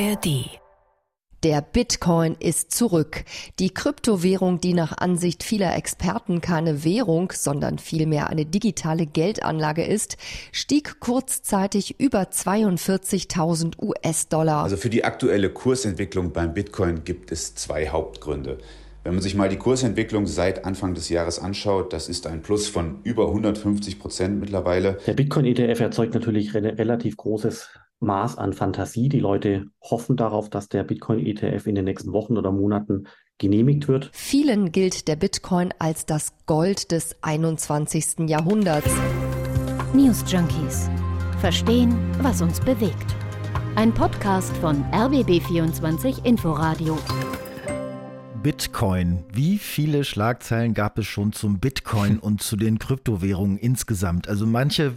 ARD der Bitcoin ist zurück. Die Kryptowährung, die nach Ansicht vieler Experten keine Währung, sondern vielmehr eine digitale Geldanlage ist, stieg kurzzeitig über 42.000 US-Dollar. Also für die aktuelle Kursentwicklung beim Bitcoin gibt es zwei Hauptgründe. Wenn man sich mal die Kursentwicklung seit Anfang des Jahres anschaut, das ist ein Plus von über 150 Prozent mittlerweile. Der Bitcoin-ETF erzeugt natürlich re relativ großes Maß an Fantasie. Die Leute hoffen darauf, dass der Bitcoin-ETF in den nächsten Wochen oder Monaten genehmigt wird. Vielen gilt der Bitcoin als das Gold des 21. Jahrhunderts. News Junkies. Verstehen, was uns bewegt. Ein Podcast von RBB24 Inforadio. Bitcoin. Wie viele Schlagzeilen gab es schon zum Bitcoin und zu den Kryptowährungen insgesamt? Also manche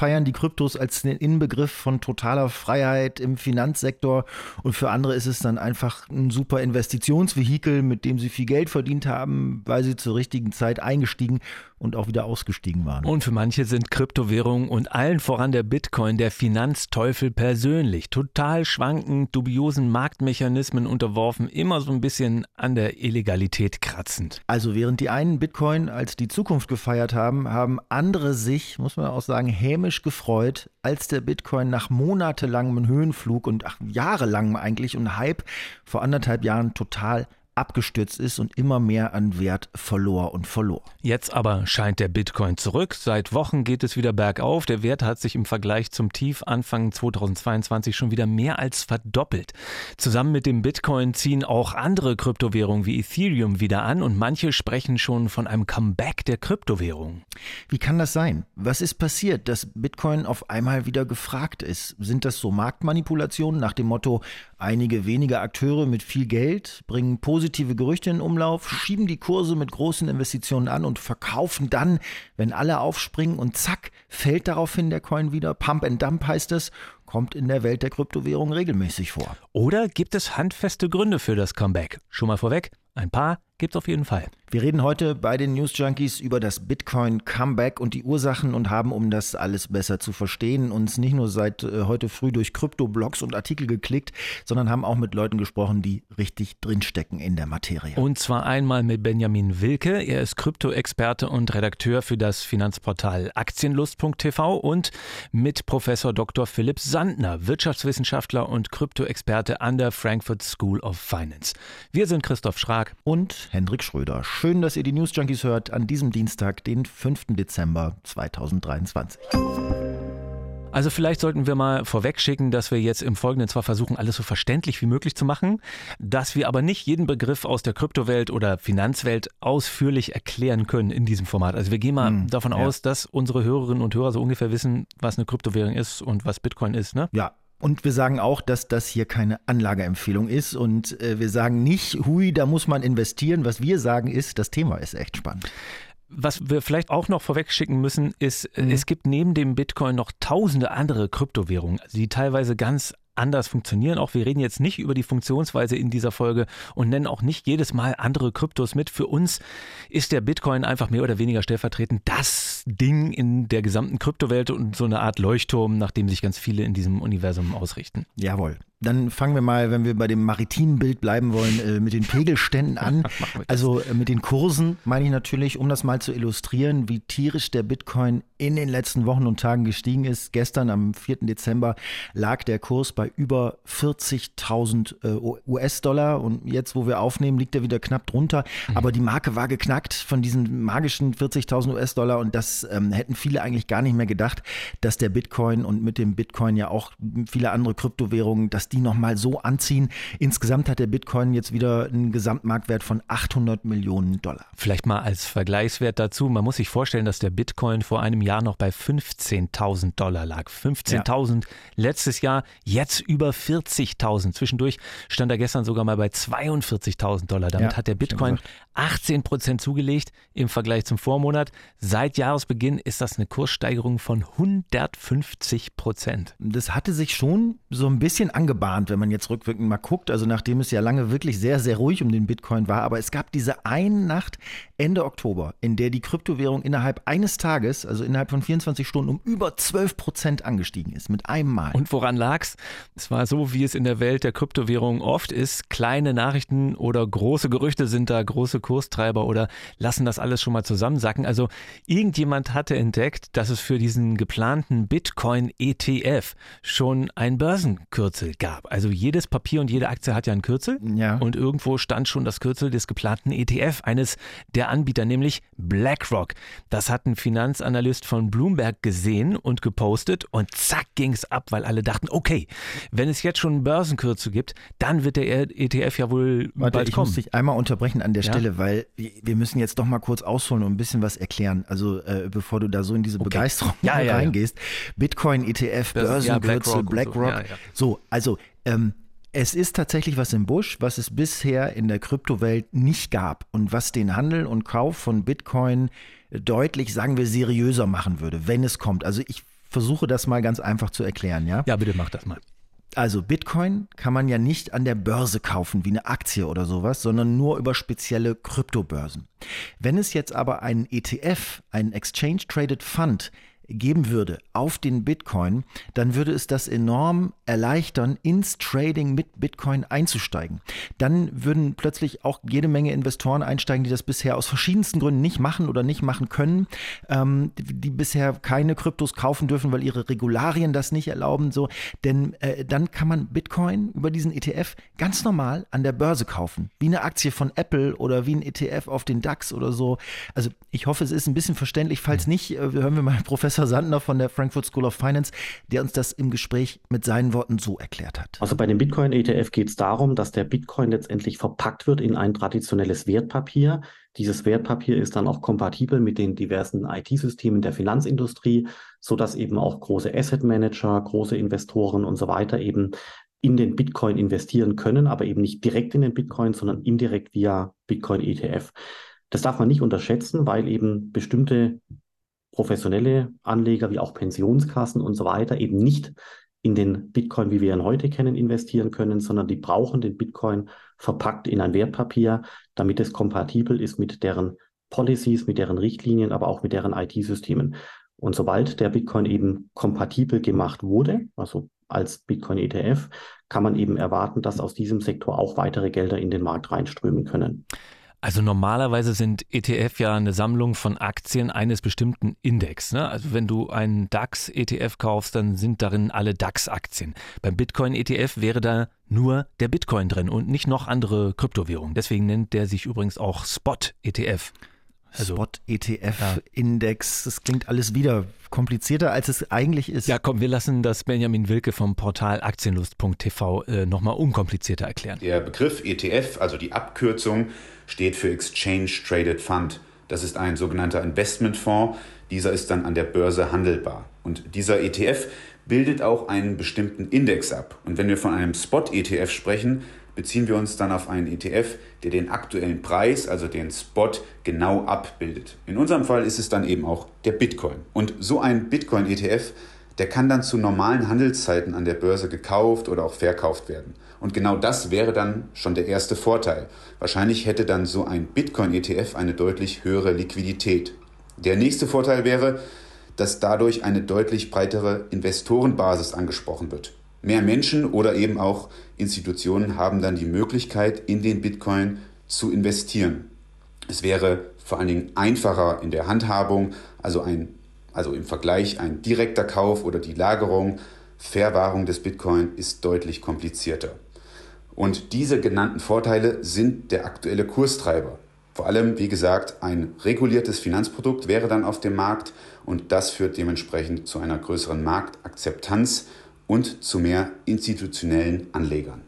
feiern die Kryptos als den Inbegriff von totaler Freiheit im Finanzsektor und für andere ist es dann einfach ein super Investitionsvehikel, mit dem sie viel Geld verdient haben, weil sie zur richtigen Zeit eingestiegen und auch wieder ausgestiegen waren. Und für manche sind Kryptowährungen und allen voran der Bitcoin der Finanzteufel persönlich. Total schwankend, dubiosen Marktmechanismen unterworfen, immer so ein bisschen an der Illegalität kratzend. Also während die einen Bitcoin als die Zukunft gefeiert haben, haben andere sich, muss man auch sagen, hämisch gefreut, als der Bitcoin nach monatelangem Höhenflug und ach, jahrelangem eigentlich und Hype vor anderthalb Jahren total abgestürzt ist und immer mehr an Wert verlor und verlor. Jetzt aber scheint der Bitcoin zurück. Seit Wochen geht es wieder bergauf. Der Wert hat sich im Vergleich zum Tief Anfang 2022 schon wieder mehr als verdoppelt. Zusammen mit dem Bitcoin ziehen auch andere Kryptowährungen wie Ethereum wieder an und manche sprechen schon von einem Comeback der Kryptowährung. Wie kann das sein? Was ist passiert, dass Bitcoin auf einmal wieder gefragt ist? Sind das so Marktmanipulationen nach dem Motto, einige wenige Akteure mit viel Geld bringen positive positive Gerüchte in Umlauf, schieben die Kurse mit großen Investitionen an und verkaufen dann, wenn alle aufspringen und zack, fällt daraufhin der Coin wieder. Pump and Dump heißt es, kommt in der Welt der Kryptowährung regelmäßig vor. Oder gibt es handfeste Gründe für das Comeback? Schon mal vorweg, ein paar gibt's auf jeden Fall. Wir reden heute bei den News Junkies über das Bitcoin Comeback und die Ursachen und haben, um das alles besser zu verstehen, uns nicht nur seit äh, heute früh durch Krypto-Blogs und Artikel geklickt, sondern haben auch mit Leuten gesprochen, die richtig drinstecken in der Materie. Und zwar einmal mit Benjamin Wilke. Er ist Krypto-Experte und Redakteur für das Finanzportal Aktienlust.tv und mit Professor Dr. Philipp Sandner, Wirtschaftswissenschaftler und Krypto-Experte an der Frankfurt School of Finance. Wir sind Christoph Schrag und Hendrik Schröder. Schön, dass ihr die News Junkies hört an diesem Dienstag, den 5. Dezember 2023. Also vielleicht sollten wir mal vorwegschicken, dass wir jetzt im Folgenden zwar versuchen, alles so verständlich wie möglich zu machen, dass wir aber nicht jeden Begriff aus der Kryptowelt oder Finanzwelt ausführlich erklären können in diesem Format. Also wir gehen mal hm, davon ja. aus, dass unsere Hörerinnen und Hörer so ungefähr wissen, was eine Kryptowährung ist und was Bitcoin ist, ne? Ja, und wir sagen auch, dass das hier keine Anlageempfehlung ist. Und äh, wir sagen nicht, hui, da muss man investieren. Was wir sagen ist, das Thema ist echt spannend. Was wir vielleicht auch noch vorweg schicken müssen, ist, äh, mhm. es gibt neben dem Bitcoin noch tausende andere Kryptowährungen, die teilweise ganz anders funktionieren. Auch wir reden jetzt nicht über die Funktionsweise in dieser Folge und nennen auch nicht jedes Mal andere Kryptos mit. Für uns ist der Bitcoin einfach mehr oder weniger stellvertretend das Ding in der gesamten Kryptowelt und so eine Art Leuchtturm, nach dem sich ganz viele in diesem Universum ausrichten. Jawohl. Dann fangen wir mal, wenn wir bei dem maritimen Bild bleiben wollen, äh, mit den Pegelständen an. Also äh, mit den Kursen meine ich natürlich, um das mal zu illustrieren, wie tierisch der Bitcoin in den letzten Wochen und Tagen gestiegen ist. Gestern am 4. Dezember lag der Kurs bei über 40.000 äh, US-Dollar und jetzt, wo wir aufnehmen, liegt er wieder knapp drunter. Mhm. Aber die Marke war geknackt von diesen magischen 40.000 US-Dollar und das ähm, hätten viele eigentlich gar nicht mehr gedacht, dass der Bitcoin und mit dem Bitcoin ja auch viele andere Kryptowährungen, dass die nochmal so anziehen. Insgesamt hat der Bitcoin jetzt wieder einen Gesamtmarktwert von 800 Millionen Dollar. Vielleicht mal als Vergleichswert dazu. Man muss sich vorstellen, dass der Bitcoin vor einem Jahr noch bei 15.000 Dollar lag. 15.000 ja. letztes Jahr, jetzt über 40.000. Zwischendurch stand er gestern sogar mal bei 42.000 Dollar. Damit ja, hat der Bitcoin 18 Prozent zugelegt im Vergleich zum Vormonat. Seit Jahresbeginn ist das eine Kurssteigerung von 150 Prozent. Das hatte sich schon so ein bisschen angebahnt, wenn man jetzt rückwirkend mal guckt. Also nachdem es ja lange wirklich sehr, sehr ruhig um den Bitcoin war. Aber es gab diese eine Nacht Ende Oktober, in der die Kryptowährung innerhalb eines Tages, also innerhalb von 24 Stunden, um über 12 Prozent angestiegen ist, mit einem Mal. Und woran lag's? Es war so, wie es in der Welt der Kryptowährung oft ist. Kleine Nachrichten oder große Gerüchte sind da große Kurstreiber oder lassen das alles schon mal zusammensacken. Also irgendjemand hatte entdeckt, dass es für diesen geplanten Bitcoin-ETF schon ein Börsenkürzel gab. Also jedes Papier und jede Aktie hat ja ein Kürzel. Ja. Und irgendwo stand schon das Kürzel des geplanten ETF, eines der Anbieter, nämlich BlackRock. Das hat ein Finanzanalyst von Bloomberg gesehen und gepostet und zack ging's ab, weil alle dachten, okay, wenn es jetzt schon einen Börsenkürzel gibt, dann wird der ETF ja wohl Warte, bald ich kommen. muss dich einmal unterbrechen an der Ja? Stelle, weil wir müssen jetzt doch mal kurz ausholen und ein bisschen was erklären. Also äh, bevor du da so in diese Begeisterung Ja, ja, ja. reingehst. Bitcoin, ETF, Börsen- ja, Börsenkürzel, BlackRock so. BlackRock. Ja, ja. So, also ähm, es ist tatsächlich was im Busch, was es bisher in der Kryptowelt nicht gab und was den Handel und Kauf von Bitcoin deutlich, sagen wir, seriöser machen würde, wenn es kommt. Also ich versuche das mal ganz einfach zu erklären, ja? Ja, bitte mach das mal. Also Bitcoin kann man ja nicht an der Börse kaufen, wie eine Aktie oder sowas, sondern nur über spezielle Kryptobörsen. Wenn es jetzt aber einen ETF, einen Exchange Traded Fund, geben würde auf den Bitcoin, dann würde es das enorm erleichtern, ins Trading mit Bitcoin einzusteigen. Dann würden plötzlich auch jede Menge Investoren einsteigen, die das bisher aus verschiedensten Gründen nicht machen oder nicht machen können, ähm, die, die bisher keine Kryptos kaufen dürfen, weil ihre Regularien das nicht erlauben. So, denn äh, dann kann man Bitcoin über diesen ETF ganz normal an der Börse kaufen, wie eine Aktie von Apple oder wie ein ETF auf den DAX oder so. Also ich hoffe, es ist ein bisschen verständlich. Falls nicht, äh, hören wir mal Professor Sandner von der Frankfurt School of Finance, der uns das im Gespräch mit seinen Worten so erklärt hat. Also bei dem Bitcoin-ETF geht es darum, dass der Bitcoin letztendlich verpackt wird in ein traditionelles Wertpapier. Dieses Wertpapier ist dann auch kompatibel mit den diversen IT-Systemen der Finanzindustrie, sodass eben auch große Asset Manager, große Investoren und so weiter eben in den Bitcoin investieren können, aber eben nicht direkt in den Bitcoin, sondern indirekt via Bitcoin-ETF. Das darf man nicht unterschätzen, weil eben bestimmte professionelle Anleger wie auch Pensionskassen und so weiter eben nicht in den Bitcoin, wie wir ihn heute kennen, investieren können, sondern die brauchen den Bitcoin verpackt in ein Wertpapier, damit es kompatibel ist mit deren Policies, mit deren Richtlinien, aber auch mit deren IT-Systemen. Und sobald der Bitcoin eben kompatibel gemacht wurde, also als Bitcoin-ETF, kann man eben erwarten, dass aus diesem Sektor auch weitere Gelder in den Markt reinströmen können. Also normalerweise sind ETF ja eine Sammlung von Aktien eines bestimmten Index. Ne? Also wenn du einen DAX-ETF kaufst, dann sind darin alle DAX-Aktien. Beim Bitcoin-ETF wäre da nur der Bitcoin drin und nicht noch andere Kryptowährungen. Deswegen nennt der sich übrigens auch Spot-ETF. Also- Spot ETF Index, das klingt alles wieder komplizierter, als es eigentlich ist. Ja, komm, wir lassen das Benjamin Wilke vom Portal aktienlust.tv äh, nochmal unkomplizierter erklären. Der Begriff ETF, also die Abkürzung, steht für Exchange Traded Fund. Das ist ein sogenannter Investmentfonds. Dieser ist dann an der Börse handelbar. Und dieser ETF bildet auch einen bestimmten Index ab. Und wenn wir von einem Spot-ETF sprechen, beziehen wir uns dann auf einen ETF, der den aktuellen Preis, also den Spot, genau abbildet. In unserem Fall ist es dann eben auch der Bitcoin. Und so ein Bitcoin-ETF, der kann dann zu normalen Handelszeiten an der Börse gekauft oder auch verkauft werden. Und genau das wäre dann schon der erste Vorteil. Wahrscheinlich hätte dann so ein Bitcoin-ETF eine deutlich höhere Liquidität. Der nächste Vorteil wäre, dass dadurch eine deutlich breitere Investorenbasis angesprochen wird. Mehr Menschen oder eben auch Institutionen haben dann die Möglichkeit, in den Bitcoin zu investieren. Es wäre vor allen Dingen einfacher in der Handhabung, also, ein, also im Vergleich ein direkter Kauf oder die Lagerung, Verwahrung des Bitcoin ist deutlich komplizierter. Und diese genannten Vorteile sind der aktuelle Kurstreiber. Vor allem, wie gesagt, ein reguliertes Finanzprodukt wäre dann auf dem Markt und das führt dementsprechend zu einer größeren Marktakzeptanz und zu mehr institutionellen Anlegern.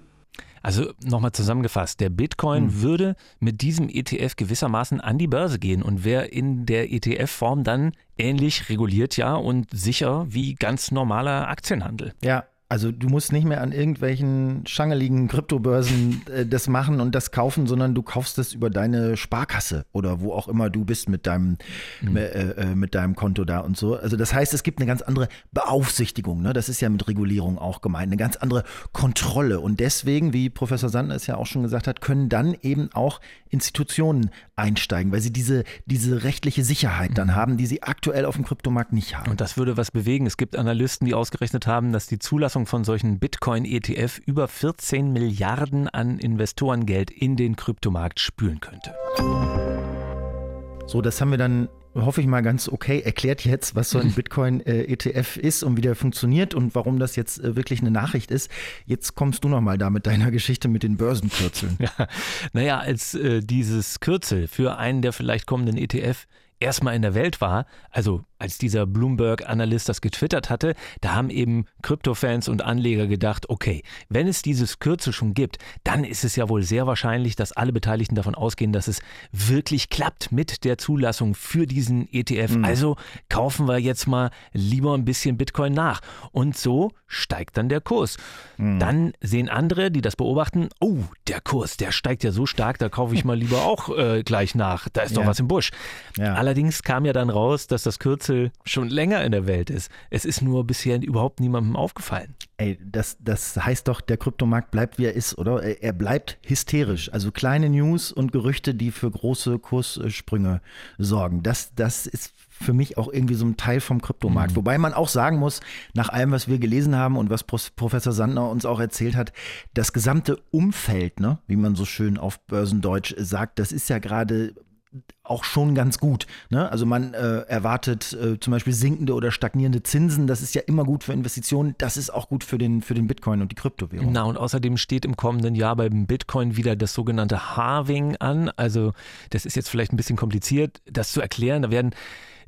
Also nochmal zusammengefasst, der Bitcoin würde mit diesem ETF gewissermaßen an die Börse gehen und wäre in der ETF-Form dann ähnlich reguliert ja und sicher wie ganz normaler Aktienhandel. Ja, Also du musst nicht mehr an irgendwelchen schangeligen Kryptobörsen äh, das machen und das kaufen, sondern du kaufst es über deine Sparkasse oder wo auch immer du bist mit deinem, mhm. äh, mit deinem Konto da und so. Also das heißt, es gibt eine ganz andere Beaufsichtigung. Ne? Das ist ja mit Regulierung auch gemeint, eine ganz andere Kontrolle. Und deswegen, wie Professor Sandner es ja auch schon gesagt hat, können dann eben auch Institutionen einsteigen, weil sie diese, diese rechtliche Sicherheit dann mhm. haben, die sie aktuell auf dem Kryptomarkt nicht haben. Und das würde was bewegen. Es gibt Analysten, die ausgerechnet haben, dass die Zulassung Bewertung von solchen Bitcoin-ETF über 14 Milliarden an Investorengeld in den Kryptomarkt spülen könnte. So, das haben wir dann hoffe ich mal ganz okay erklärt jetzt, was so ein Bitcoin-ETF ist und wie der funktioniert und warum das jetzt äh, wirklich eine Nachricht ist. Jetzt kommst du noch mal da mit deiner Geschichte mit den Börsenkürzeln. Ja, naja, als äh, dieses Kürzel für einen der vielleicht kommenden ETF erstmal in der Welt war, also als dieser Bloomberg-Analyst das getwittert hatte, da haben eben Kryptofans und Anleger gedacht, okay, wenn es dieses Kürzel schon gibt, dann ist es ja wohl sehr wahrscheinlich, dass alle Beteiligten davon ausgehen, dass es wirklich klappt mit der Zulassung für diesen ETF. Mhm. Also kaufen wir jetzt mal lieber ein bisschen Bitcoin nach. Und so steigt dann der Kurs. Mhm. Dann sehen andere, die das beobachten, oh, der Kurs, der steigt ja so stark, da kaufe ich mal lieber auch äh, gleich nach. Da ist ja. doch was im Busch. Ja. Allerdings kam ja dann raus, dass das Kürzel Rätsel schon länger in der Welt ist. Es ist nur bisher überhaupt niemandem aufgefallen. Ey, das, das heißt doch, der Kryptomarkt bleibt, wie er ist, oder? Er bleibt hysterisch. Also kleine News und Gerüchte, die für große Kurssprünge sorgen. Das, das ist für mich auch irgendwie so ein Teil vom Kryptomarkt. Mhm. Wobei man auch sagen muss, nach allem, was wir gelesen haben und was Professor Sandner uns auch erzählt hat, das gesamte Umfeld, ne, wie man so schön auf Börsendeutsch sagt, das ist ja gerade auch schon ganz gut. Ne? Also man äh, erwartet äh, zum Beispiel sinkende oder stagnierende Zinsen. Das ist ja immer gut für Investitionen. Das ist auch gut für den, für den Bitcoin und die Kryptowährung. Na und außerdem steht im kommenden Jahr beim Bitcoin wieder das sogenannte Halving an. Also das ist jetzt vielleicht ein bisschen kompliziert, das zu erklären. Da werden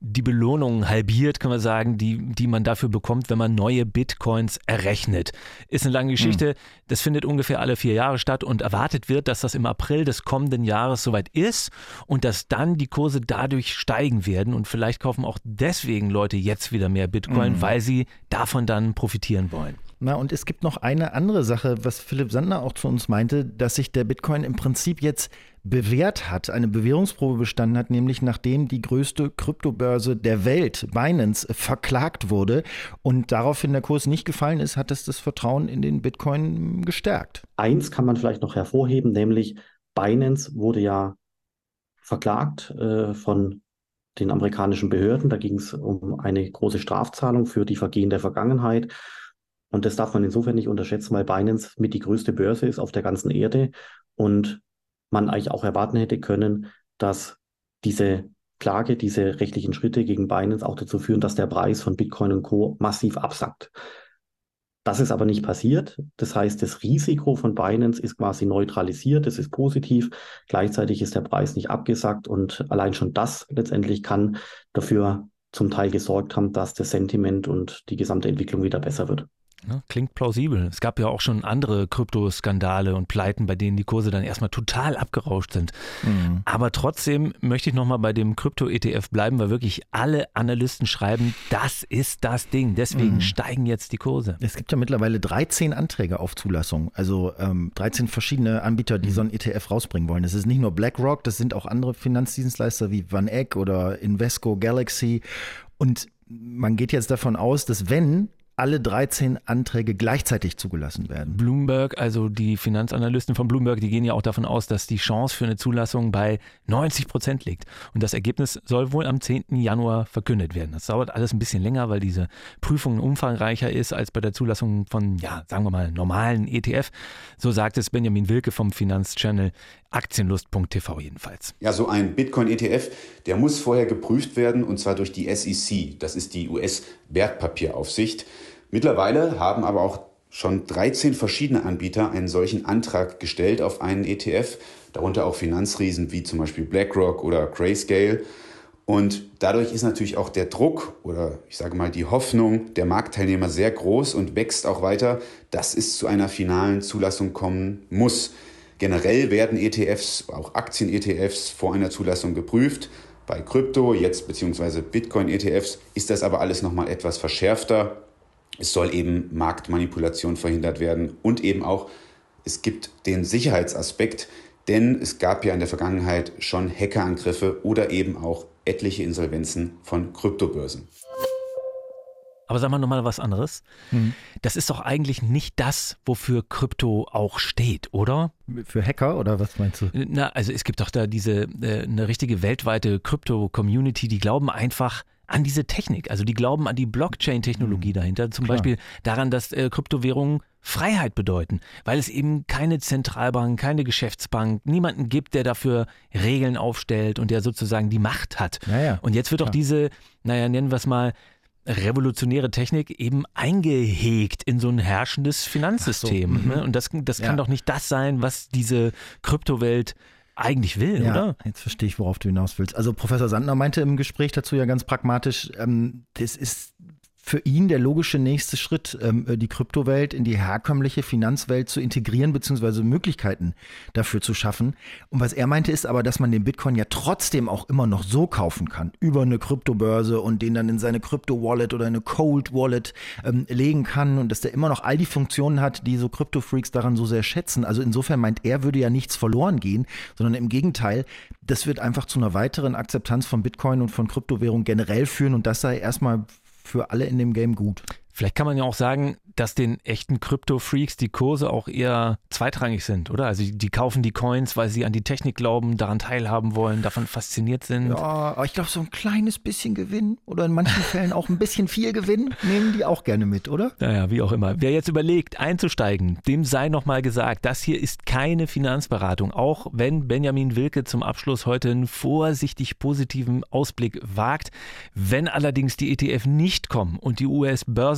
die Belohnung halbiert, kann man sagen, die, die man dafür bekommt, wenn man neue Bitcoins errechnet. Ist eine lange Geschichte. Mhm. Das findet ungefähr alle vier Jahre statt und erwartet wird, dass das im April des kommenden Jahres soweit ist und dass dann die Kurse dadurch steigen werden. Und vielleicht kaufen auch deswegen Leute jetzt wieder mehr Bitcoin, mhm. weil sie davon dann profitieren wollen. Na, und es gibt noch eine andere Sache, was Philipp Sandner auch zu uns meinte, dass sich der Bitcoin im Prinzip jetzt bewährt hat, eine Bewährungsprobe bestanden hat, nämlich nachdem die größte Kryptobörse der Welt, Binance, verklagt wurde und daraufhin der Kurs nicht gefallen ist, hat es das Vertrauen in den Bitcoin gestärkt. Eins kann man vielleicht noch hervorheben, nämlich Binance wurde ja verklagt äh, von den amerikanischen Behörden. Da ging es um eine große Strafzahlung für die Vergehen der Vergangenheit. Und das darf man insofern nicht unterschätzen, weil Binance mit die größte Börse ist auf der ganzen Erde und man eigentlich auch erwarten hätte können, dass diese Klage, diese rechtlichen Schritte gegen Binance auch dazu führen, dass der Preis von Bitcoin und Co. massiv absackt. Das ist aber nicht passiert. Das heißt, das Risiko von Binance ist quasi neutralisiert. Das ist positiv. Gleichzeitig ist der Preis nicht abgesackt und allein schon das letztendlich kann dafür zum Teil gesorgt haben, dass das Sentiment und die gesamte Entwicklung wieder besser wird. Ne? Klingt plausibel. Es gab ja auch schon andere Kryptoskandale und Pleiten, bei denen die Kurse dann erstmal total abgerauscht sind. Mhm. Aber trotzdem möchte ich nochmal bei dem Krypto-ETF bleiben, weil wirklich alle Analysten schreiben, das ist das Ding. Deswegen mhm. steigen jetzt die Kurse. Es gibt ja mittlerweile 13 Anträge auf Zulassung. Also ähm, 13 verschiedene Anbieter, die mhm. so ein ETF rausbringen wollen. Das ist nicht nur BlackRock, das sind auch andere Finanzdienstleister wie Van Eck oder Invesco Galaxy. Und man geht jetzt davon aus, dass wenn alle 13 Anträge gleichzeitig zugelassen werden. Bloomberg, also die Finanzanalysten von Bloomberg, die gehen ja auch davon aus, dass die Chance für eine Zulassung bei 90 Prozent liegt. Und das Ergebnis soll wohl am 10. Januar verkündet werden. Das dauert alles ein bisschen länger, weil diese Prüfung umfangreicher ist als bei der Zulassung von, ja, sagen wir mal, normalen ETF. So sagt es Benjamin Wilke vom Finanzchannel Aktienlust.tv jedenfalls. Ja, so ein Bitcoin-ETF, der muss vorher geprüft werden und zwar durch die SEC. Das ist die US-Wertpapieraufsicht. Mittlerweile haben aber auch schon 13 verschiedene Anbieter einen solchen Antrag gestellt auf einen ETF, darunter auch Finanzriesen wie zum Beispiel BlackRock oder Grayscale. Und dadurch ist natürlich auch der Druck oder ich sage mal die Hoffnung der Marktteilnehmer sehr groß und wächst auch weiter, dass es zu einer finalen Zulassung kommen muss. Generell werden ETFs, auch Aktien-ETFs vor einer Zulassung geprüft. Bei Krypto, jetzt beziehungsweise Bitcoin-ETFs, ist das aber alles nochmal etwas verschärfter. Es soll eben Marktmanipulation verhindert werden und eben auch, es gibt den Sicherheitsaspekt, denn es gab ja in der Vergangenheit schon Hackerangriffe oder eben auch etliche Insolvenzen von Kryptobörsen. Aber sagen wir nochmal was anderes. Mhm. Das ist doch eigentlich nicht das, wofür Krypto auch steht, oder? Für Hacker oder was meinst du? Na, also es gibt doch da diese, äh, eine richtige weltweite Krypto-Community, die glauben einfach, an diese Technik. Also die glauben an die Blockchain-Technologie mhm. dahinter. Zum Klar. Beispiel daran, dass äh, Kryptowährungen Freiheit bedeuten, weil es eben keine Zentralbank, keine Geschäftsbank, niemanden gibt, der dafür Regeln aufstellt und der sozusagen die Macht hat. Naja, und jetzt wird auch diese, naja, nennen wir es mal, revolutionäre Technik eben eingehegt in so ein herrschendes Finanzsystem. So, ne? Und das, das kann ja. doch nicht das sein, was diese Kryptowelt eigentlich will, ja, oder? Jetzt verstehe ich, worauf du hinaus willst. Also Professor Sandner meinte im Gespräch dazu ja ganz pragmatisch, ähm, das ist für ihn der logische nächste Schritt, ähm, die Kryptowelt in die herkömmliche Finanzwelt zu integrieren, beziehungsweise Möglichkeiten dafür zu schaffen. Und was er meinte, ist aber, dass man den Bitcoin ja trotzdem auch immer noch so kaufen kann, über eine Kryptobörse und den dann in seine Krypto-Wallet oder eine Cold-Wallet ähm, legen kann und dass der immer noch all die Funktionen hat, die so Krypto-Freaks daran so sehr schätzen. Also insofern meint er, würde ja nichts verloren gehen, sondern im Gegenteil, das wird einfach zu einer weiteren Akzeptanz von Bitcoin und von Kryptowährung generell führen und das sei erstmal für alle in dem Game gut. Vielleicht kann man ja auch sagen, dass den echten Krypto-Freaks die Kurse auch eher zweitrangig sind, oder? Also die kaufen die Coins, weil sie an die Technik glauben, daran teilhaben wollen, davon fasziniert sind. Ja, aber ich glaube, so ein kleines bisschen Gewinn oder in manchen Fällen auch ein bisschen viel Gewinn nehmen die auch gerne mit, oder? Naja, wie auch immer. Wer jetzt überlegt, einzusteigen, dem sei nochmal gesagt, das hier ist keine Finanzberatung, auch wenn Benjamin Wilke zum Abschluss heute einen vorsichtig positiven Ausblick wagt. Wenn allerdings die ETF nicht kommen und die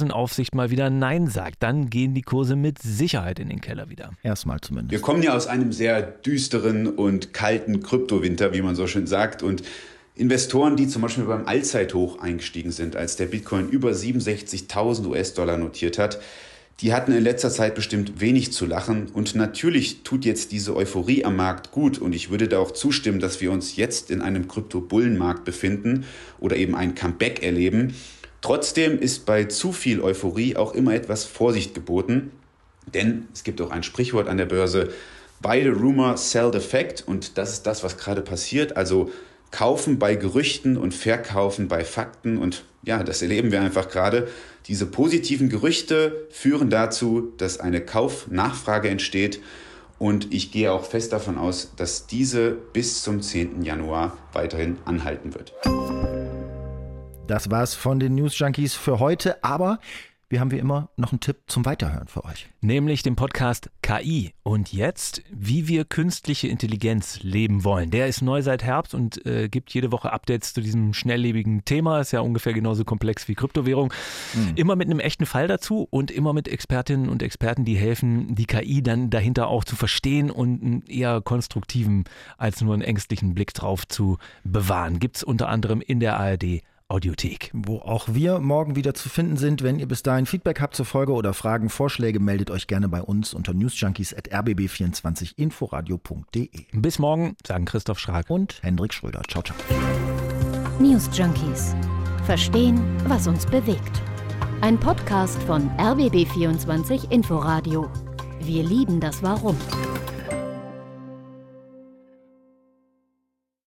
US-Börsenaufsicht mal wieder Nein sagt, dann gehen die Kurse mit Sicherheit in den Keller wieder. Erstmal zumindest. Wir kommen ja aus einem sehr düsteren und kalten Kryptowinter, wie man so schön sagt. Und Investoren, die zum Beispiel beim Allzeithoch eingestiegen sind, als der Bitcoin über 67.000 US-Dollar notiert hat, die hatten in letzter Zeit bestimmt wenig zu lachen. Und natürlich tut jetzt diese Euphorie am Markt gut. Und ich würde da auch zustimmen, dass wir uns jetzt in einem Krypto-Bullenmarkt befinden oder eben ein Comeback erleben. Trotzdem ist bei zu viel Euphorie auch immer etwas Vorsicht geboten, denn es gibt auch ein Sprichwort an der Börse, buy the rumor, sell the fact und das ist das, was gerade passiert, also kaufen bei Gerüchten und verkaufen bei Fakten und ja, das erleben wir einfach gerade. Diese positiven Gerüchte führen dazu, dass eine Kaufnachfrage entsteht und ich gehe auch fest davon aus, dass diese bis zum 10. Januar weiterhin anhalten wird. Das war's von den News Junkies für heute, aber wir haben wie immer noch einen Tipp zum Weiterhören für euch. Nämlich den Podcast KI. Und jetzt, wie wir künstliche Intelligenz leben wollen. Der ist neu seit Herbst und äh, gibt jede Woche Updates zu diesem schnelllebigen Thema. Ist ja ungefähr genauso komplex wie Kryptowährung. Mhm. Immer mit einem echten Fall dazu und immer mit Expertinnen und Experten, die helfen, die KI dann dahinter auch zu verstehen und einen eher konstruktiven als nur einen ängstlichen Blick drauf zu bewahren. Gibt's unter anderem in der ARD Audiothek. Wo auch wir morgen wieder zu finden sind. Wenn ihr bis dahin Feedback habt zur Folge oder Fragen, Vorschläge, meldet euch gerne bei uns unter newsjunkies.rbb24inforadio.de. Bis morgen, sagen Christoph Schrag und Hendrik Schröder. Ciao, ciao. News Junkies. Verstehen, was uns bewegt. Ein Podcast von RBB24 Inforadio. Wir lieben das Warum.